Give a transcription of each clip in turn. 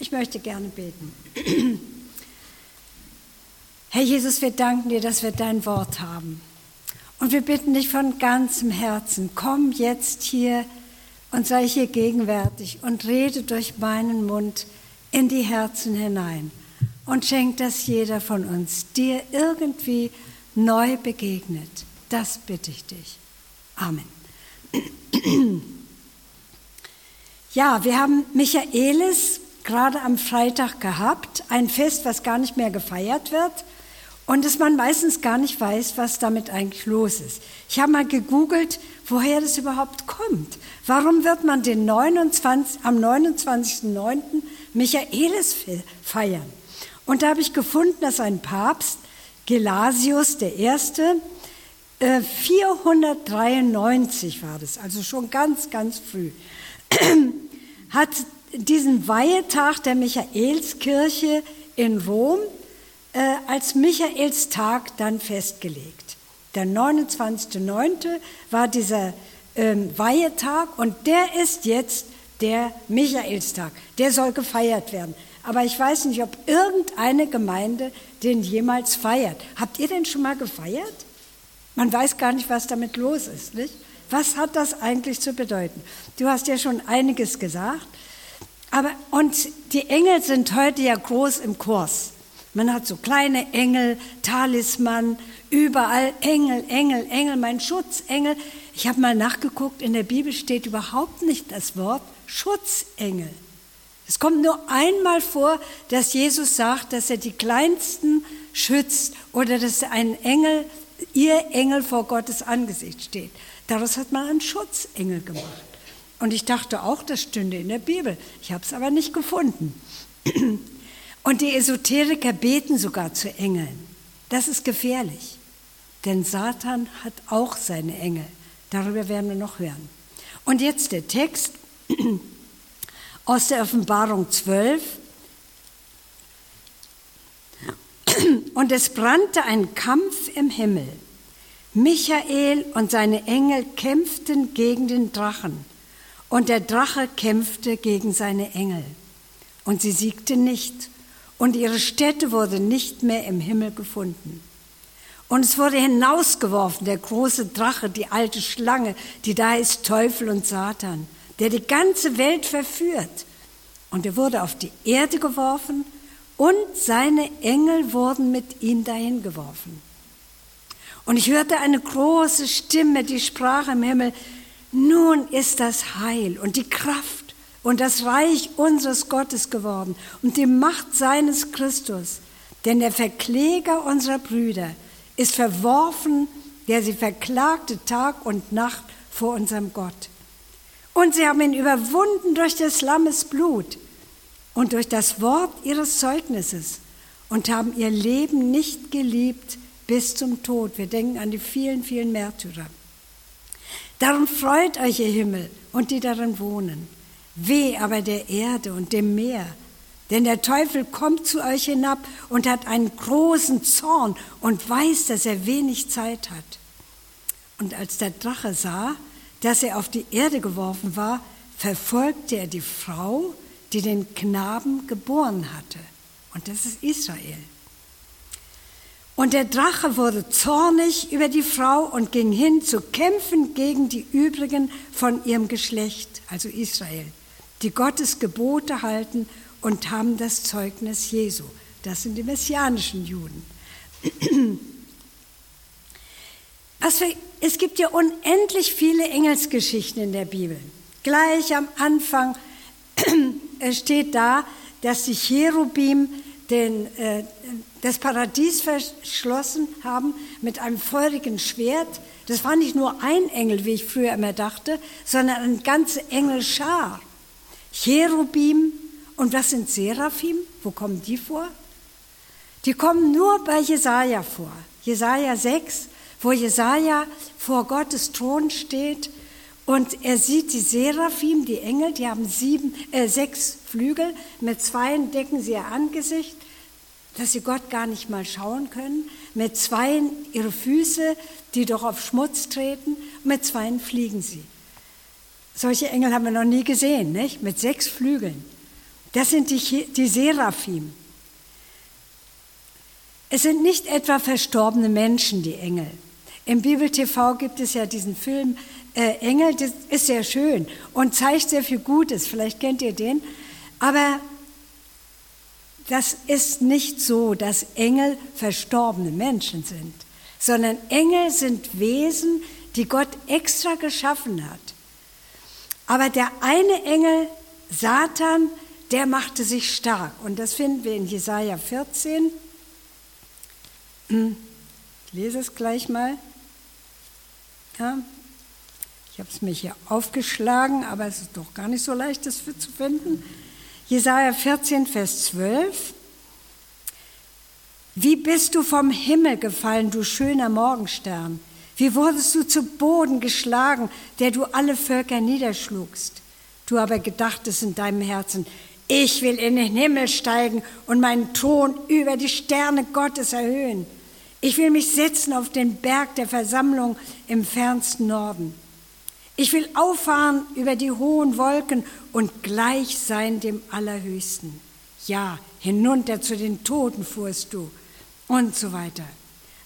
Ich möchte gerne beten. Herr Jesus, wir danken dir, dass wir dein Wort haben. Und wir bitten dich von ganzem Herzen, komm jetzt hier und sei hier gegenwärtig und rede durch meinen Mund in die Herzen hinein und schenk, dass jeder von uns dir irgendwie neu begegnet. Das bitte ich dich. Amen. Ja, wir haben Michaelis gerade am Freitag gehabt, ein Fest, was gar nicht mehr gefeiert wird und dass man meistens gar nicht weiß, was damit eigentlich los ist. Ich habe mal gegoogelt, woher das überhaupt kommt. Warum wird man den 29, am 29.09. Michaelis feiern? Und da habe ich gefunden, dass ein Papst, Gelasius I., 493 äh, war das, also schon ganz, ganz früh, hat diesen Weihetag der Michaelskirche in Rom äh, als Michaelstag dann festgelegt. Der 29.09. war dieser ähm, Weihetag und der ist jetzt der Michaelstag. Der soll gefeiert werden. Aber ich weiß nicht, ob irgendeine Gemeinde den jemals feiert. Habt ihr den schon mal gefeiert? Man weiß gar nicht, was damit los ist. Nicht? Was hat das eigentlich zu bedeuten? Du hast ja schon einiges gesagt. Aber, und die Engel sind heute ja groß im Kurs. Man hat so kleine Engel, Talisman, überall Engel, Engel, Engel, mein Schutzengel. Ich habe mal nachgeguckt, in der Bibel steht überhaupt nicht das Wort Schutzengel. Es kommt nur einmal vor, dass Jesus sagt, dass er die Kleinsten schützt oder dass ein Engel, ihr Engel vor Gottes Angesicht steht. Daraus hat man einen Schutzengel gemacht. Und ich dachte auch, das stünde in der Bibel. Ich habe es aber nicht gefunden. Und die Esoteriker beten sogar zu Engeln. Das ist gefährlich, denn Satan hat auch seine Engel. Darüber werden wir noch hören. Und jetzt der Text aus der Offenbarung 12. Und es brannte ein Kampf im Himmel. Michael und seine Engel kämpften gegen den Drachen und der Drache kämpfte gegen seine Engel. Und sie siegte nicht. Und ihre Stätte wurde nicht mehr im Himmel gefunden. Und es wurde hinausgeworfen, der große Drache, die alte Schlange, die da ist Teufel und Satan, der die ganze Welt verführt. Und er wurde auf die Erde geworfen und seine Engel wurden mit ihm dahin geworfen. Und ich hörte eine große Stimme, die sprach im Himmel, nun ist das Heil und die Kraft und das Reich unseres Gottes geworden und die Macht seines Christus. Denn der Verkläger unserer Brüder ist verworfen, der sie verklagte Tag und Nacht vor unserem Gott. Und sie haben ihn überwunden durch des Lammes Blut und durch das Wort ihres Zeugnisses und haben ihr Leben nicht geliebt bis zum Tod. Wir denken an die vielen, vielen Märtyrer. Darum freut euch, ihr Himmel und die darin wohnen. Weh aber der Erde und dem Meer, denn der Teufel kommt zu euch hinab und hat einen großen Zorn und weiß, dass er wenig Zeit hat. Und als der Drache sah, dass er auf die Erde geworfen war, verfolgte er die Frau, die den Knaben geboren hatte. Und das ist Israel. Und der Drache wurde zornig über die Frau und ging hin zu kämpfen gegen die übrigen von ihrem Geschlecht, also Israel, die Gottes Gebote halten und haben das Zeugnis Jesu. Das sind die messianischen Juden. Also, es gibt ja unendlich viele Engelsgeschichten in der Bibel. Gleich am Anfang steht da, dass die Cherubim den, äh, das Paradies verschlossen haben mit einem feurigen Schwert. Das war nicht nur ein Engel, wie ich früher immer dachte, sondern eine ganze Engelschar. Cherubim und was sind Seraphim? Wo kommen die vor? Die kommen nur bei Jesaja vor. Jesaja 6, wo Jesaja vor Gottes Thron steht und er sieht die Seraphim, die Engel, die haben sieben, äh, sechs Flügel, mit zweien decken sie ihr Angesicht dass sie Gott gar nicht mal schauen können. Mit zweien ihre Füße, die doch auf Schmutz treten, mit zweien fliegen sie. Solche Engel haben wir noch nie gesehen, nicht? Mit sechs Flügeln. Das sind die, die Seraphim. Es sind nicht etwa verstorbene Menschen, die Engel. Im Bibel TV gibt es ja diesen Film äh, Engel, das ist sehr schön und zeigt sehr viel Gutes. Vielleicht kennt ihr den. Aber das ist nicht so, dass Engel verstorbene Menschen sind, sondern Engel sind Wesen, die Gott extra geschaffen hat. Aber der eine Engel, Satan, der machte sich stark. Und das finden wir in Jesaja 14. Hm, ich lese es gleich mal. Ja, ich habe es mir hier aufgeschlagen, aber es ist doch gar nicht so leicht, das zu finden. Jesaja 14, Vers 12. Wie bist du vom Himmel gefallen, du schöner Morgenstern? Wie wurdest du zu Boden geschlagen, der du alle Völker niederschlugst? Du aber gedachtest in deinem Herzen, ich will in den Himmel steigen und meinen Thron über die Sterne Gottes erhöhen. Ich will mich setzen auf den Berg der Versammlung im fernsten Norden. Ich will auffahren über die hohen Wolken und gleich sein dem Allerhöchsten. Ja, hinunter zu den Toten fuhrst du und so weiter.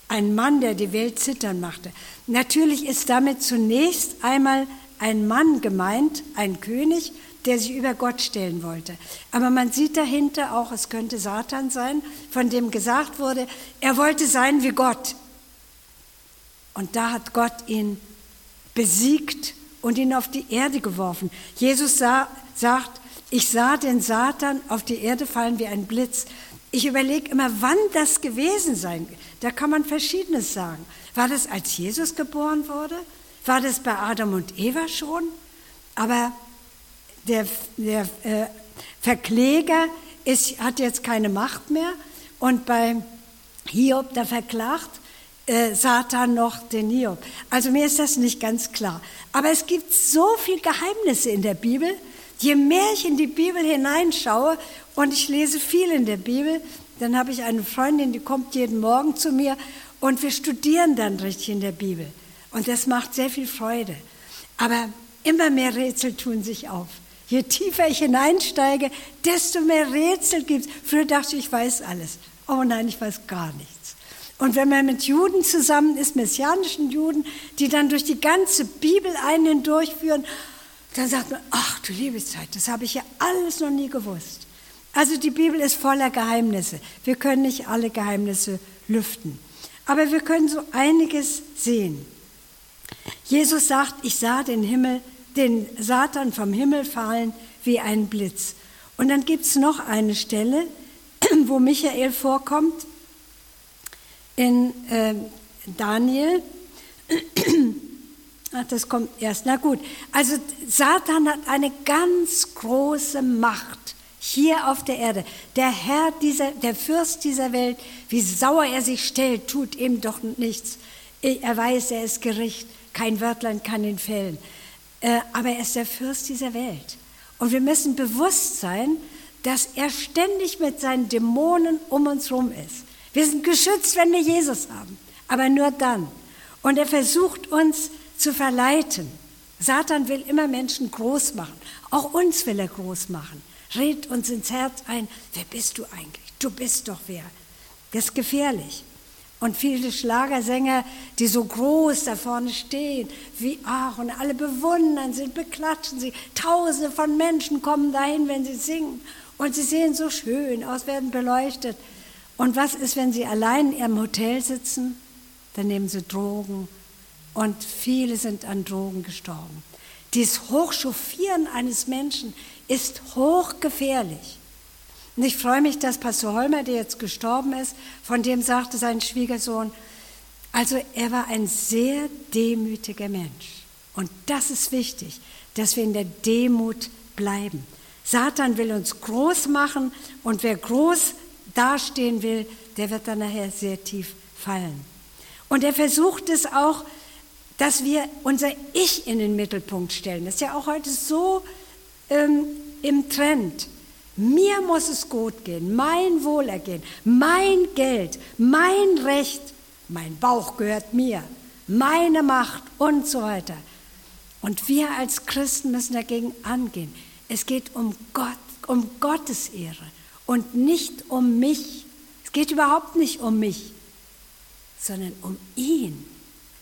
Ein Mann, der die Welt zittern machte. Natürlich ist damit zunächst einmal ein Mann gemeint, ein König, der sich über Gott stellen wollte. Aber man sieht dahinter auch, es könnte Satan sein, von dem gesagt wurde, er wollte sein wie Gott. Und da hat Gott ihn besiegt und ihn auf die Erde geworfen. Jesus sah, sagt, ich sah den Satan auf die Erde fallen wie ein Blitz. Ich überlege immer, wann das gewesen sein. Da kann man Verschiedenes sagen. War das, als Jesus geboren wurde? War das bei Adam und Eva schon? Aber der, der äh, Verkläger ist, hat jetzt keine Macht mehr und bei Hiob, da verklagt äh, Satan noch den Hiob. Also mir ist das nicht ganz klar. Aber es gibt so viele Geheimnisse in der Bibel. Je mehr ich in die Bibel hineinschaue und ich lese viel in der Bibel, dann habe ich eine Freundin, die kommt jeden Morgen zu mir und wir studieren dann richtig in der Bibel. Und das macht sehr viel Freude. Aber immer mehr Rätsel tun sich auf. Je tiefer ich hineinsteige, desto mehr Rätsel gibt es. Früher dachte ich, ich weiß alles. Oh nein, ich weiß gar nichts. Und wenn man mit Juden zusammen ist, messianischen Juden, die dann durch die ganze Bibel einen hindurchführen, dann sagt man, ach du liebe Zeit, das habe ich ja alles noch nie gewusst. Also die Bibel ist voller Geheimnisse. Wir können nicht alle Geheimnisse lüften. Aber wir können so einiges sehen. Jesus sagt, ich sah den Himmel den Satan vom Himmel fallen wie ein Blitz. Und dann gibt es noch eine Stelle, wo Michael vorkommt, in äh, Daniel. Ach, das kommt erst. Na gut, also Satan hat eine ganz große Macht hier auf der Erde. Der Herr dieser, der Fürst dieser Welt, wie sauer er sich stellt, tut ihm doch nichts. Er weiß, er ist Gericht. Kein Wörtlein kann ihn fällen. Äh, aber er ist der Fürst dieser Welt. Und wir müssen bewusst sein, dass er ständig mit seinen Dämonen um uns herum ist. Wir sind geschützt, wenn wir Jesus haben, aber nur dann. Und er versucht uns zu verleiten. Satan will immer Menschen groß machen. Auch uns will er groß machen. Red uns ins Herz ein, wer bist du eigentlich? Du bist doch wer. Das ist gefährlich. Und viele Schlagersänger, die so groß da vorne stehen, wie und alle bewundern sie, beklatschen sie. Tausende von Menschen kommen dahin, wenn sie singen. Und sie sehen so schön aus, werden beleuchtet. Und was ist, wenn sie allein in ihrem Hotel sitzen? Dann nehmen sie Drogen. Und viele sind an Drogen gestorben. Dieses Hochchauffieren eines Menschen ist hochgefährlich. Und ich freue mich, dass Pastor Holmer, der jetzt gestorben ist, von dem sagte sein Schwiegersohn, also er war ein sehr demütiger Mensch. Und das ist wichtig, dass wir in der Demut bleiben. Satan will uns groß machen und wer groß dastehen will, der wird dann nachher sehr tief fallen. Und er versucht es auch, dass wir unser Ich in den Mittelpunkt stellen. Das ist ja auch heute so ähm, im Trend. Mir muss es gut gehen, mein Wohlergehen, mein Geld, mein Recht, mein Bauch gehört mir, meine Macht und so weiter. Und wir als Christen müssen dagegen angehen. Es geht um Gott, um Gottes Ehre und nicht um mich. Es geht überhaupt nicht um mich, sondern um ihn.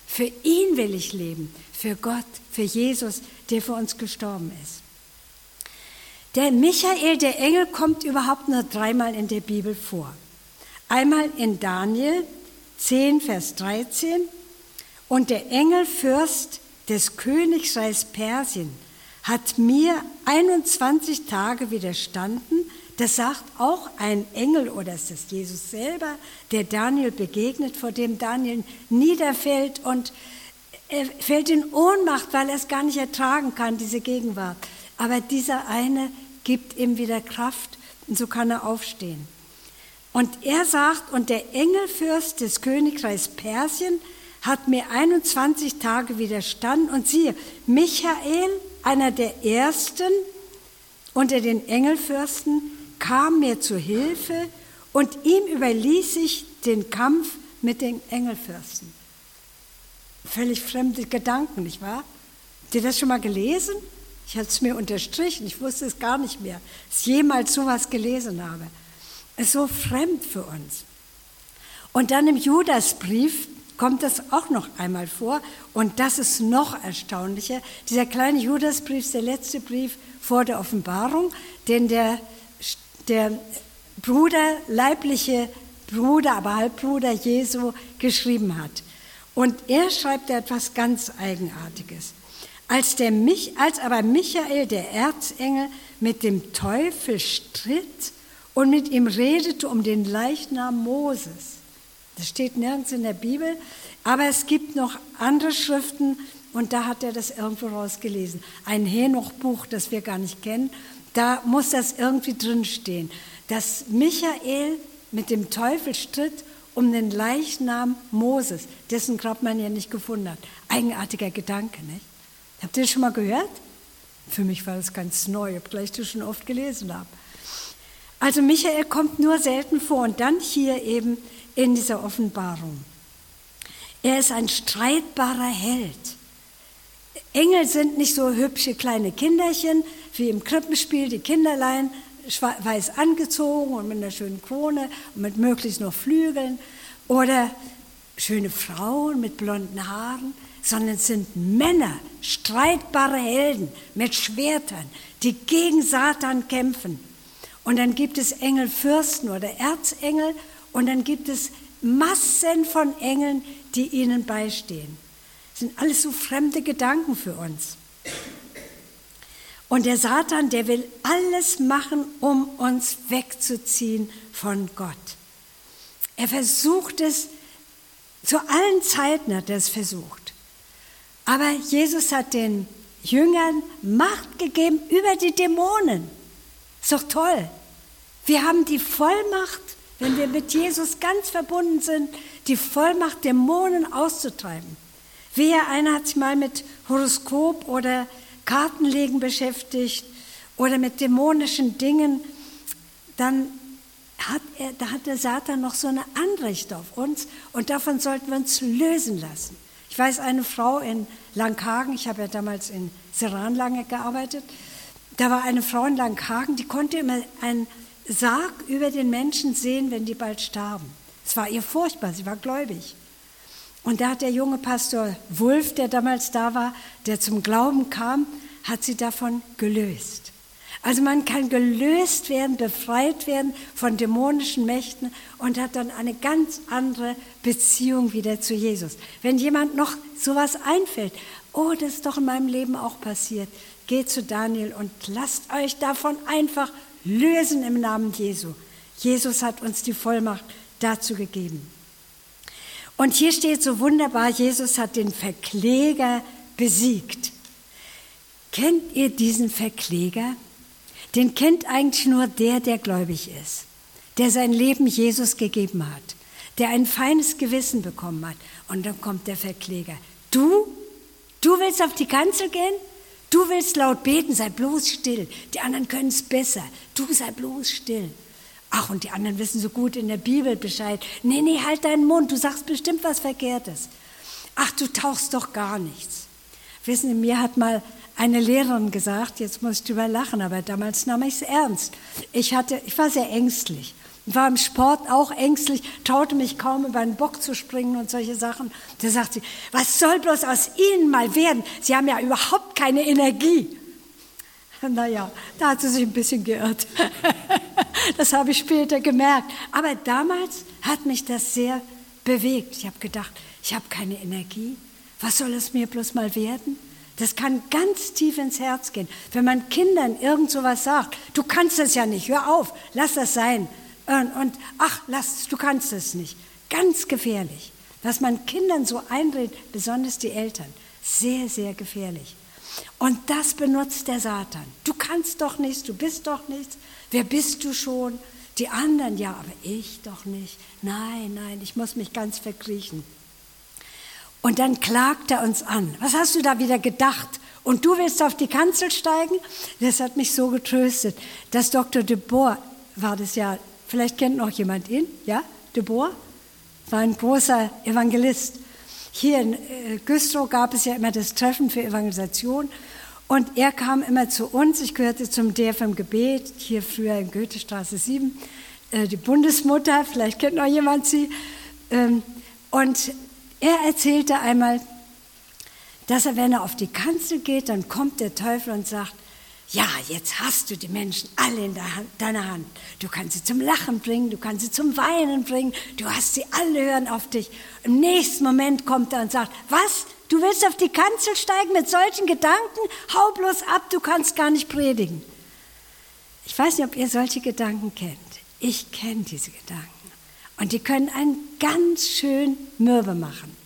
Für ihn will ich leben, für Gott, für Jesus, der für uns gestorben ist. Der Michael, der Engel, kommt überhaupt nur dreimal in der Bibel vor. Einmal in Daniel 10, Vers 13 und der Engelfürst des Königreichs Persien hat mir 21 Tage widerstanden. Das sagt auch ein Engel oder ist das Jesus selber, der Daniel begegnet, vor dem Daniel niederfällt und er fällt in Ohnmacht, weil er es gar nicht ertragen kann, diese Gegenwart. Aber dieser eine gibt ihm wieder Kraft und so kann er aufstehen. Und er sagt, und der Engelfürst des Königreichs Persien hat mir 21 Tage widerstanden. Und siehe, Michael, einer der ersten unter den Engelfürsten, kam mir zu Hilfe und ihm überließ ich den Kampf mit den Engelfürsten. Völlig fremde Gedanken, nicht wahr? Habt ihr das schon mal gelesen? Ich habe es mir unterstrichen, ich wusste es gar nicht mehr, dass ich jemals sowas gelesen habe. Es ist so fremd für uns. Und dann im Judasbrief kommt das auch noch einmal vor und das ist noch erstaunlicher. Dieser kleine Judasbrief ist der letzte Brief vor der Offenbarung, den der, der Bruder, leibliche Bruder, aber Halbbruder Jesu geschrieben hat. Und er schreibt etwas ganz Eigenartiges. Als, der Mich, als aber Michael, der Erzengel, mit dem Teufel stritt und mit ihm redete um den Leichnam Moses. Das steht nirgends in der Bibel, aber es gibt noch andere Schriften und da hat er das irgendwo rausgelesen. Ein Henoch-Buch, das wir gar nicht kennen, da muss das irgendwie drinstehen, dass Michael mit dem Teufel stritt um den Leichnam Moses, dessen Grab man ja nicht gefunden hat. Eigenartiger Gedanke, nicht? Habt ihr das schon mal gehört? Für mich war das ganz neu, obgleich ich das schon oft gelesen habe. Also Michael kommt nur selten vor und dann hier eben in dieser Offenbarung. Er ist ein streitbarer Held. Engel sind nicht so hübsche kleine Kinderchen wie im Krippenspiel, die Kinderlein weiß angezogen und mit einer schönen Krone und mit möglichst noch Flügeln oder schöne Frauen mit blonden Haaren sondern es sind Männer, streitbare Helden mit Schwertern, die gegen Satan kämpfen. Und dann gibt es Engelfürsten oder Erzengel und dann gibt es Massen von Engeln, die ihnen beistehen. Sind alles so fremde Gedanken für uns. Und der Satan, der will alles machen, um uns wegzuziehen von Gott. Er versucht es, zu allen Zeiten hat er es versucht. Aber Jesus hat den Jüngern Macht gegeben über die Dämonen. Ist doch toll. Wir haben die Vollmacht, wenn wir mit Jesus ganz verbunden sind, die Vollmacht, Dämonen auszutreiben. Wer einer hat sich mal mit Horoskop oder Kartenlegen beschäftigt oder mit dämonischen Dingen, dann hat, er, da hat der Satan noch so eine Anrecht auf uns und davon sollten wir uns lösen lassen. Ich weiß, eine Frau in Langhagen, ich habe ja damals in Seran lange gearbeitet, da war eine Frau in Langhagen, die konnte immer einen Sarg über den Menschen sehen, wenn die bald starben. Es war ihr furchtbar, sie war gläubig. Und da hat der junge Pastor Wulf, der damals da war, der zum Glauben kam, hat sie davon gelöst. Also man kann gelöst werden, befreit werden von dämonischen Mächten und hat dann eine ganz andere Beziehung wieder zu Jesus. Wenn jemand noch sowas einfällt, oh, das ist doch in meinem Leben auch passiert, geht zu Daniel und lasst euch davon einfach lösen im Namen Jesu. Jesus hat uns die Vollmacht dazu gegeben. Und hier steht so wunderbar, Jesus hat den Verkläger besiegt. Kennt ihr diesen Verkläger? den kennt eigentlich nur der, der gläubig ist, der sein Leben Jesus gegeben hat, der ein feines Gewissen bekommen hat. Und dann kommt der Verkläger. Du, du willst auf die Kanzel gehen? Du willst laut beten, sei bloß still. Die anderen können es besser. Du sei bloß still. Ach, und die anderen wissen so gut in der Bibel Bescheid. Nee, nee, halt deinen Mund, du sagst bestimmt was Verkehrtes. Ach, du tauchst doch gar nichts. Wissen Sie, mir hat mal eine Lehrerin gesagt, jetzt muss ich drüber lachen, aber damals nahm ich es ernst. Ich, hatte, ich war sehr ängstlich. War im Sport auch ängstlich, traute mich kaum über einen Bock zu springen und solche Sachen. Da sagt sie, was soll bloß aus Ihnen mal werden? Sie haben ja überhaupt keine Energie. Naja, da hat sie sich ein bisschen geirrt. Das habe ich später gemerkt. Aber damals hat mich das sehr bewegt. Ich habe gedacht, ich habe keine Energie. Was soll es mir bloß mal werden? Das kann ganz tief ins Herz gehen. Wenn man Kindern irgend so was sagt, du kannst das ja nicht, hör auf, lass das sein. Und, und ach, lass, du kannst es nicht. Ganz gefährlich. Was man Kindern so einredet, besonders die Eltern, sehr, sehr gefährlich. Und das benutzt der Satan. Du kannst doch nichts, du bist doch nichts. Wer bist du schon? Die anderen, ja, aber ich doch nicht. Nein, nein, ich muss mich ganz verkriechen. Und dann klagt er uns an. Was hast du da wieder gedacht? Und du willst auf die Kanzel steigen? Das hat mich so getröstet. Das Dr. de Boer war das ja, vielleicht kennt noch jemand ihn, ja? De Boer war ein großer Evangelist. Hier in äh, Güstrow gab es ja immer das Treffen für Evangelisation. Und er kam immer zu uns. Ich gehörte zum DFM Gebet, hier früher in Goethestraße 7. Äh, die Bundesmutter, vielleicht kennt noch jemand sie. Ähm, und er erzählte einmal, dass er, wenn er auf die Kanzel geht, dann kommt der Teufel und sagt, ja, jetzt hast du die Menschen alle in deiner Hand. Du kannst sie zum Lachen bringen, du kannst sie zum Weinen bringen, du hast sie alle hören auf dich. Im nächsten Moment kommt er und sagt, was? Du willst auf die Kanzel steigen mit solchen Gedanken? Hau bloß ab, du kannst gar nicht predigen. Ich weiß nicht, ob ihr solche Gedanken kennt. Ich kenne diese Gedanken. Und die können einen ganz schön mürbe machen.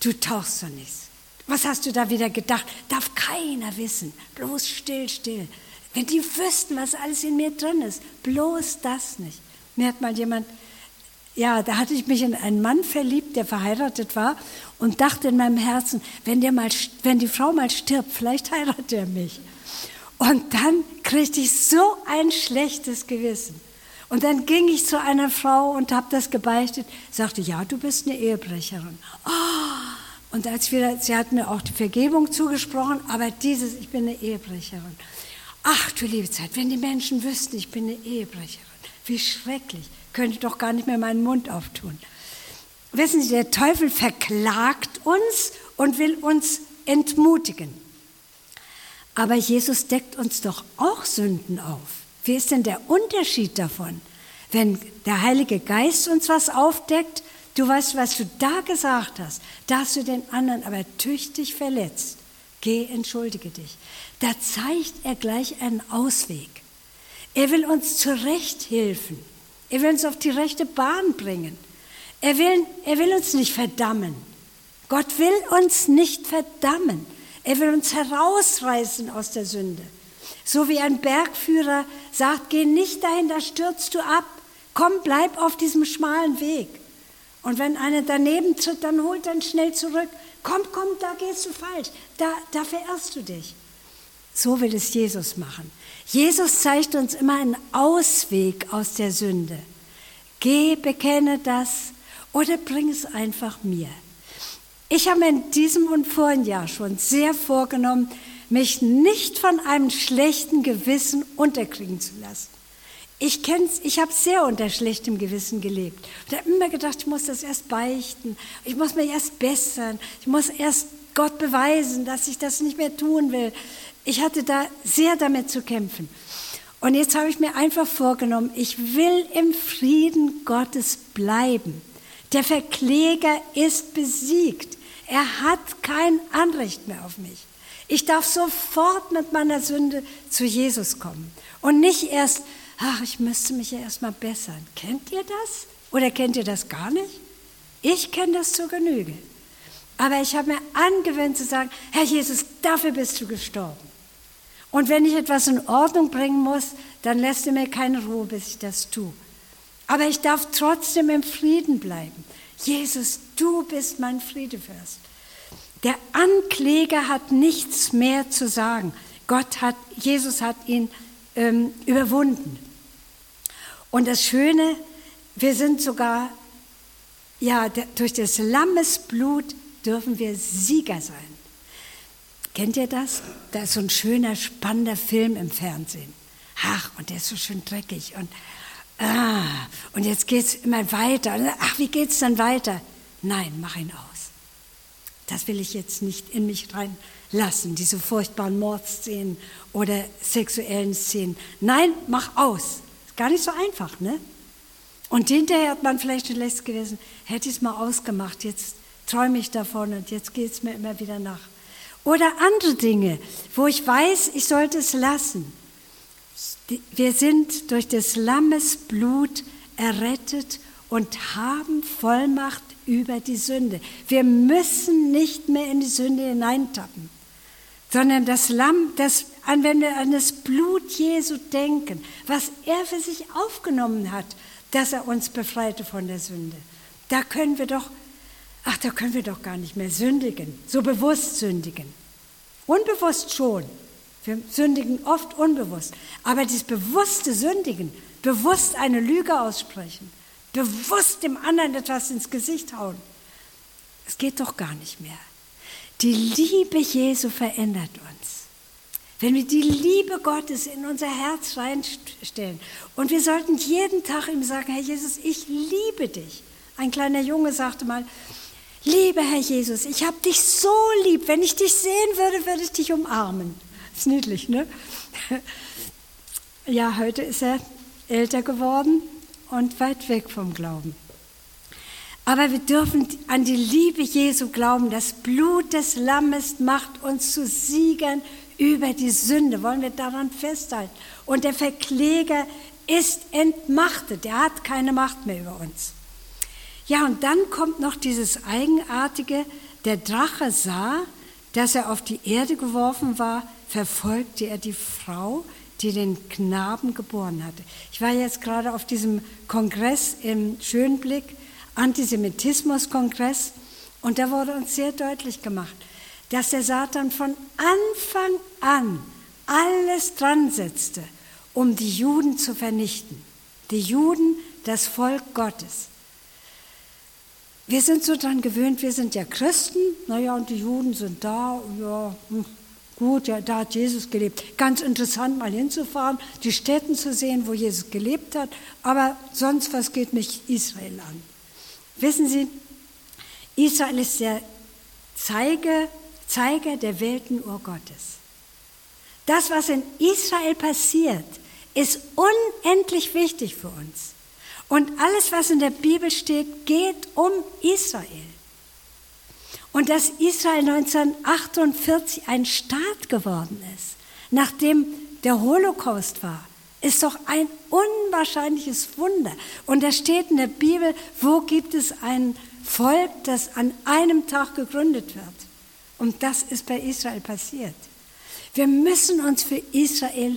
Du tauchst doch nichts. Was hast du da wieder gedacht? Darf keiner wissen. Bloß still, still. Wenn die wüssten, was alles in mir drin ist, bloß das nicht. Mir hat mal jemand, ja, da hatte ich mich in einen Mann verliebt, der verheiratet war und dachte in meinem Herzen, wenn, der mal, wenn die Frau mal stirbt, vielleicht heiratet er mich. Und dann kriegte ich so ein schlechtes Gewissen. Und dann ging ich zu einer Frau und habe das gebeichtet, sagte, ja, du bist eine Ehebrecherin. Oh, und als wir, sie hat mir auch die Vergebung zugesprochen, aber dieses, ich bin eine Ehebrecherin. Ach du liebe Zeit, wenn die Menschen wüssten, ich bin eine Ehebrecherin, wie schrecklich, könnte ich doch gar nicht mehr meinen Mund auftun. Wissen Sie, der Teufel verklagt uns und will uns entmutigen. Aber Jesus deckt uns doch auch Sünden auf. Wie ist denn der Unterschied davon? Wenn der Heilige Geist uns was aufdeckt, du weißt, was du da gesagt hast, da hast du den anderen aber tüchtig verletzt. Geh, entschuldige dich. Da zeigt er gleich einen Ausweg. Er will uns zurecht helfen. Er will uns auf die rechte Bahn bringen. Er will, er will uns nicht verdammen. Gott will uns nicht verdammen. Er will uns herausreißen aus der Sünde. So wie ein Bergführer sagt, geh nicht dahin, da stürzt du ab. Komm, bleib auf diesem schmalen Weg. Und wenn einer daneben tritt, dann holt dann schnell zurück. Komm, komm, da gehst du falsch. Da, da verirrst du dich. So will es Jesus machen. Jesus zeigt uns immer einen Ausweg aus der Sünde. Geh, bekenne das oder bring es einfach mir. Ich habe mir in diesem und vorigen Jahr schon sehr vorgenommen, mich nicht von einem schlechten Gewissen unterkriegen zu lassen. Ich kenn's, ich habe sehr unter schlechtem Gewissen gelebt. Ich habe immer gedacht, ich muss das erst beichten, ich muss mich erst bessern, ich muss erst Gott beweisen, dass ich das nicht mehr tun will. Ich hatte da sehr damit zu kämpfen. Und jetzt habe ich mir einfach vorgenommen, ich will im Frieden Gottes bleiben. Der Verkläger ist besiegt. Er hat kein Anrecht mehr auf mich. Ich darf sofort mit meiner Sünde zu Jesus kommen und nicht erst, ach, ich müsste mich ja erstmal bessern. Kennt ihr das? Oder kennt ihr das gar nicht? Ich kenne das zur Genüge. Aber ich habe mir angewöhnt zu sagen, Herr Jesus, dafür bist du gestorben. Und wenn ich etwas in Ordnung bringen muss, dann lässt er mir keine Ruhe, bis ich das tue. Aber ich darf trotzdem im Frieden bleiben. Jesus, du bist mein Friedefürst. Der Ankläger hat nichts mehr zu sagen. Gott hat, Jesus hat ihn ähm, überwunden. Und das Schöne, wir sind sogar, ja, durch des Lammes Blut dürfen wir Sieger sein. Kennt ihr das? Da ist so ein schöner, spannender Film im Fernsehen. Ach, und der ist so schön dreckig. Und, ah, und jetzt geht es immer weiter. Ach, wie geht es dann weiter? Nein, mach ihn aus. Das will ich jetzt nicht in mich reinlassen, diese furchtbaren Mordszenen oder sexuellen Szenen. Nein, mach aus. Gar nicht so einfach, ne? Und hinterher hat man vielleicht schon längst gewesen, hätte ich es mal ausgemacht, jetzt träume ich davon und jetzt geht es mir immer wieder nach. Oder andere Dinge, wo ich weiß, ich sollte es lassen. Wir sind durch des Lammes Blut errettet und haben Vollmacht über die Sünde. Wir müssen nicht mehr in die Sünde hineintappen, sondern das Lamm, das, wenn wir an das Blut Jesu denken, was er für sich aufgenommen hat, dass er uns befreite von der Sünde, da können wir doch, ach, da können wir doch gar nicht mehr sündigen, so bewusst sündigen. Unbewusst schon. Wir sündigen oft unbewusst. Aber dieses bewusste Sündigen, bewusst eine Lüge aussprechen, bewusst dem anderen etwas ins Gesicht hauen, es geht doch gar nicht mehr. Die Liebe Jesu verändert uns. Wenn wir die Liebe Gottes in unser Herz reinstellen und wir sollten jeden Tag ihm sagen, Herr Jesus, ich liebe dich. Ein kleiner Junge sagte mal, Lieber Herr Jesus, ich habe dich so lieb. Wenn ich dich sehen würde, würde ich dich umarmen. Ist niedlich, ne? Ja, heute ist er älter geworden und weit weg vom Glauben. Aber wir dürfen an die Liebe Jesu glauben. Das Blut des Lammes macht uns zu Siegern über die Sünde. Wollen wir daran festhalten. Und der Verkläger ist entmachtet. Er hat keine Macht mehr über uns. Ja, und dann kommt noch dieses Eigenartige, der Drache sah, dass er auf die Erde geworfen war, verfolgte er die Frau, die den Knaben geboren hatte. Ich war jetzt gerade auf diesem Kongress im Schönblick, Antisemitismus-Kongress, und da wurde uns sehr deutlich gemacht, dass der Satan von Anfang an alles dran setzte, um die Juden zu vernichten. Die Juden, das Volk Gottes. Wir sind so daran gewöhnt, wir sind ja Christen, naja, und die Juden sind da, ja, hm, gut, ja, da hat Jesus gelebt. Ganz interessant, mal hinzufahren, die Städten zu sehen, wo Jesus gelebt hat, aber sonst was geht mich Israel an. Wissen Sie, Israel ist der Zeiger, Zeiger der Weltenuhr Gottes. Das, was in Israel passiert, ist unendlich wichtig für uns. Und alles, was in der Bibel steht, geht um Israel. Und dass Israel 1948 ein Staat geworden ist, nachdem der Holocaust war, ist doch ein unwahrscheinliches Wunder. Und da steht in der Bibel, wo gibt es ein Volk, das an einem Tag gegründet wird. Und das ist bei Israel passiert. Wir müssen uns für Israel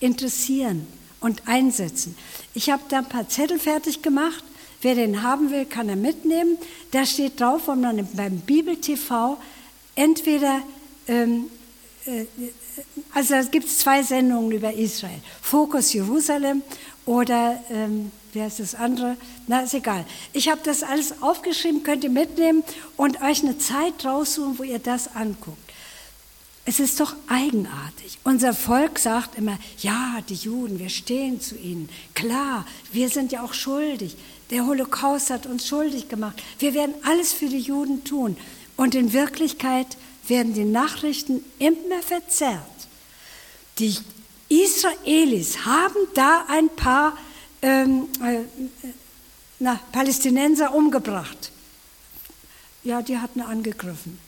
interessieren und einsetzen. Ich habe da ein paar Zettel fertig gemacht. Wer den haben will, kann er mitnehmen. Da steht drauf, wo man beim Bibel TV entweder, ähm, äh, also es gibt zwei Sendungen über Israel. Fokus Jerusalem oder, ähm, wie heißt das andere? Na, ist egal. Ich habe das alles aufgeschrieben, könnt ihr mitnehmen und euch eine Zeit raussuchen, wo ihr das anguckt. Es ist doch eigenartig. Unser Volk sagt immer, ja, die Juden, wir stehen zu ihnen. Klar, wir sind ja auch schuldig. Der Holocaust hat uns schuldig gemacht. Wir werden alles für die Juden tun. Und in Wirklichkeit werden die Nachrichten immer verzerrt. Die Israelis haben da ein paar ähm, äh, na, Palästinenser umgebracht. Ja, die hatten angegriffen.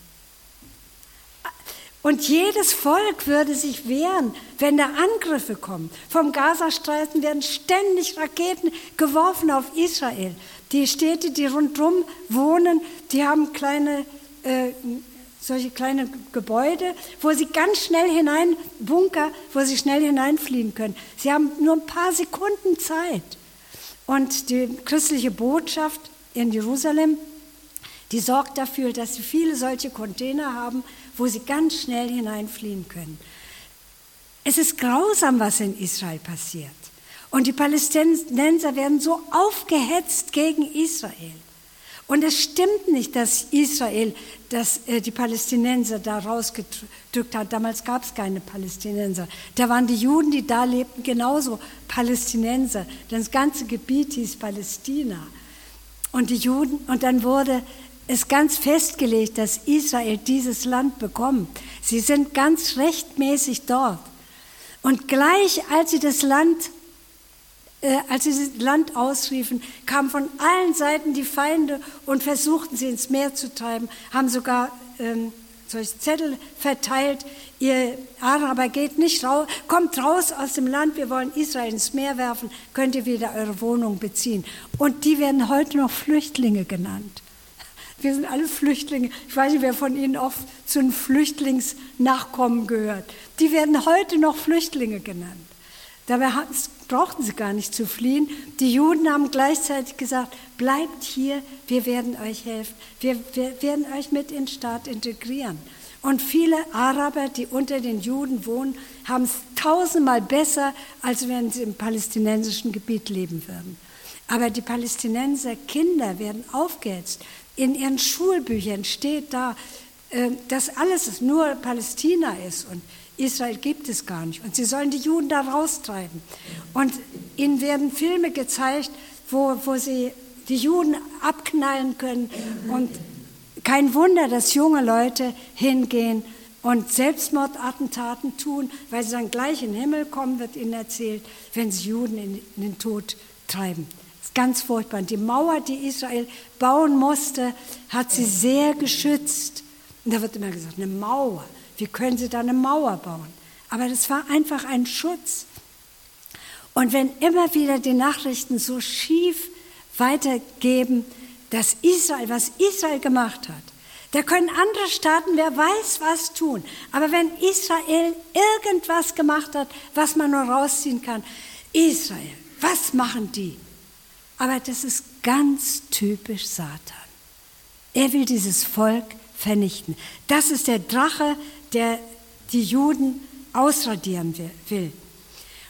Und jedes Volk würde sich wehren, wenn da Angriffe kommen. Vom Gazastreifen werden ständig Raketen geworfen auf Israel. Die Städte, die rundherum wohnen, die haben kleine, äh, solche kleine Gebäude, wo sie ganz schnell hinein, Bunker, wo sie schnell hineinfliehen können. Sie haben nur ein paar Sekunden Zeit. Und die christliche Botschaft in Jerusalem, die sorgt dafür, dass sie viele solche Container haben, wo sie ganz schnell hineinfliehen können. Es ist grausam, was in Israel passiert. Und die Palästinenser werden so aufgehetzt gegen Israel. Und es stimmt nicht, dass Israel dass, äh, die Palästinenser da rausgedrückt hat. Damals gab es keine Palästinenser. Da waren die Juden, die da lebten, genauso Palästinenser. Das ganze Gebiet hieß Palästina. Und die Juden, und dann wurde es ganz festgelegt, dass Israel dieses Land bekommt. Sie sind ganz rechtmäßig dort. Und gleich als sie das Land äh, als sie das Land ausriefen, kamen von allen Seiten die Feinde und versuchten sie ins Meer zu treiben, haben sogar ähm, solche Zettel verteilt, ihr Araber geht nicht raus, kommt raus aus dem Land, wir wollen Israel ins Meer werfen, könnt ihr wieder eure Wohnung beziehen. Und die werden heute noch Flüchtlinge genannt. Wir sind alle Flüchtlinge. Ich weiß nicht, wer von Ihnen oft zu einem Flüchtlingsnachkommen gehört. Die werden heute noch Flüchtlinge genannt. Dabei brauchten sie gar nicht zu fliehen. Die Juden haben gleichzeitig gesagt, bleibt hier, wir werden euch helfen. Wir, wir werden euch mit in den Staat integrieren. Und viele Araber, die unter den Juden wohnen, haben es tausendmal besser, als wenn sie im palästinensischen Gebiet leben würden. Aber die Palästinenser Kinder werden aufgehetzt. In ihren Schulbüchern steht da, äh, dass alles nur Palästina ist und Israel gibt es gar nicht. Und sie sollen die Juden da raustreiben. Und ihnen werden Filme gezeigt, wo, wo sie die Juden abknallen können. Und kein Wunder, dass junge Leute hingehen und Selbstmordattentaten tun, weil sie dann gleich in den Himmel kommen, wird ihnen erzählt, wenn sie Juden in, in den Tod treiben. Ganz furchtbar. Die Mauer, die Israel bauen musste, hat sie sehr geschützt. Und da wird immer gesagt, eine Mauer. Wie können sie da eine Mauer bauen? Aber das war einfach ein Schutz. Und wenn immer wieder die Nachrichten so schief weitergeben, dass Israel, was Israel gemacht hat, da können andere Staaten, wer weiß, was tun. Aber wenn Israel irgendwas gemacht hat, was man nur rausziehen kann, Israel, was machen die? Aber das ist ganz typisch Satan. Er will dieses Volk vernichten. Das ist der Drache, der die Juden ausradieren will.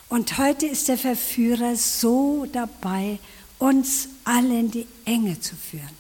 Und heute ist der Verführer so dabei, uns alle in die Enge zu führen.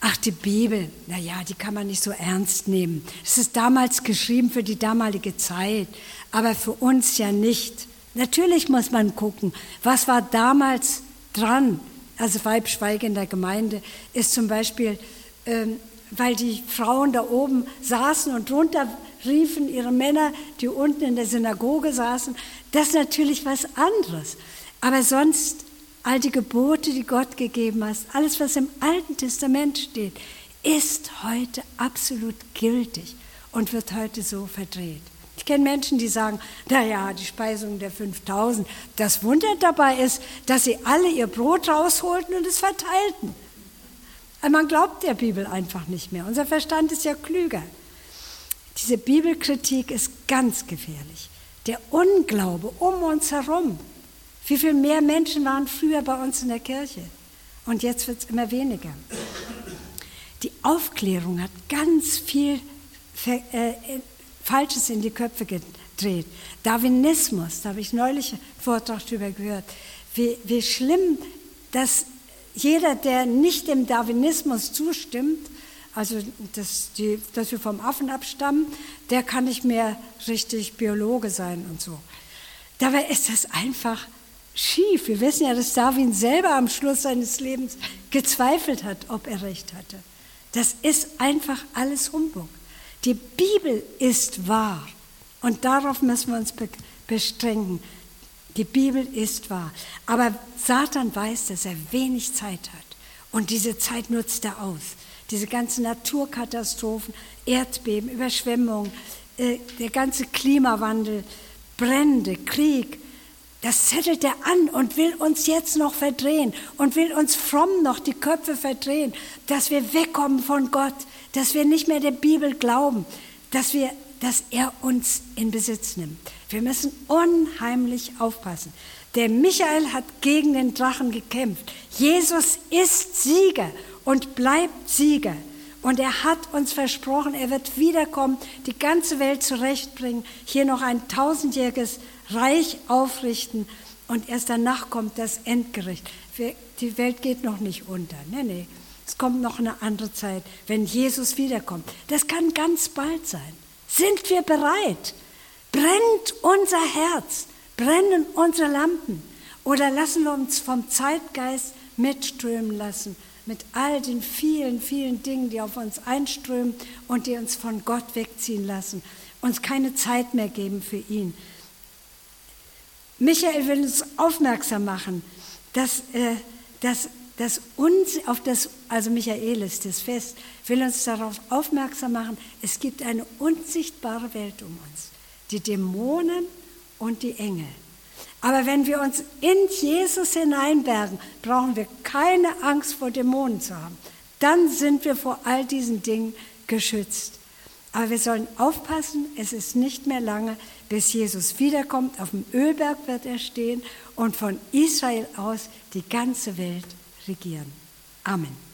Ach, die Bibel, naja, die kann man nicht so ernst nehmen. Es ist damals geschrieben für die damalige Zeit, aber für uns ja nicht. Natürlich muss man gucken, was war damals dran. Also Weibschweige in der Gemeinde ist zum Beispiel, ähm, weil die Frauen da oben saßen und drunter riefen ihre Männer, die unten in der Synagoge saßen. Das ist natürlich was anderes. Aber sonst all die Gebote, die Gott gegeben hat, alles, was im Alten Testament steht, ist heute absolut gültig und wird heute so verdreht. Ich kenne Menschen, die sagen, naja, die Speisung der 5000, das Wunder dabei ist, dass sie alle ihr Brot rausholten und es verteilten. Man glaubt der Bibel einfach nicht mehr. Unser Verstand ist ja klüger. Diese Bibelkritik ist ganz gefährlich. Der Unglaube um uns herum. Wie viel mehr Menschen waren früher bei uns in der Kirche? Und jetzt wird es immer weniger. Die Aufklärung hat ganz viel äh, Falsches in die Köpfe gedreht. Darwinismus, da habe ich neulich einen Vortrag darüber gehört, wie, wie schlimm, dass jeder, der nicht dem Darwinismus zustimmt, also dass, die, dass wir vom Affen abstammen, der kann nicht mehr richtig Biologe sein und so. Dabei ist das einfach schief. Wir wissen ja, dass Darwin selber am Schluss seines Lebens gezweifelt hat, ob er recht hatte. Das ist einfach alles Humbug. Die Bibel ist wahr und darauf müssen wir uns bestrengen. Die Bibel ist wahr. Aber Satan weiß, dass er wenig Zeit hat. Und diese Zeit nutzt er aus diese ganzen Naturkatastrophen, Erdbeben, Überschwemmungen, äh, der ganze Klimawandel, Brände, Krieg, das zettelt er an und will uns jetzt noch verdrehen und will uns fromm noch die Köpfe verdrehen, dass wir wegkommen von Gott, dass wir nicht mehr der Bibel glauben, dass, wir, dass er uns in Besitz nimmt. Wir müssen unheimlich aufpassen. Der Michael hat gegen den Drachen gekämpft. Jesus ist Sieger und bleibt Sieger. Und er hat uns versprochen, er wird wiederkommen, die ganze Welt zurechtbringen, hier noch ein tausendjähriges Reich aufrichten und erst danach kommt das Endgericht. Die Welt geht noch nicht unter. Nee, nee. es kommt noch eine andere Zeit, wenn Jesus wiederkommt. Das kann ganz bald sein. Sind wir bereit? Brennt unser Herz? Brennen unsere Lampen? Oder lassen wir uns vom Zeitgeist mitströmen lassen mit all den vielen, vielen Dingen, die auf uns einströmen und die uns von Gott wegziehen lassen, uns keine Zeit mehr geben für ihn. Michael will uns aufmerksam machen, dass, äh, dass, dass uns auf das, also Michael ist das Fest, will uns darauf aufmerksam machen, es gibt eine unsichtbare Welt um uns, die Dämonen und die Engel. Aber wenn wir uns in Jesus hineinbergen, brauchen wir keine Angst vor Dämonen zu haben. Dann sind wir vor all diesen Dingen geschützt. Aber wir sollen aufpassen, es ist nicht mehr lange, bis Jesus wiederkommt. Auf dem Ölberg wird er stehen und von Israel aus die ganze Welt regieren. Amen.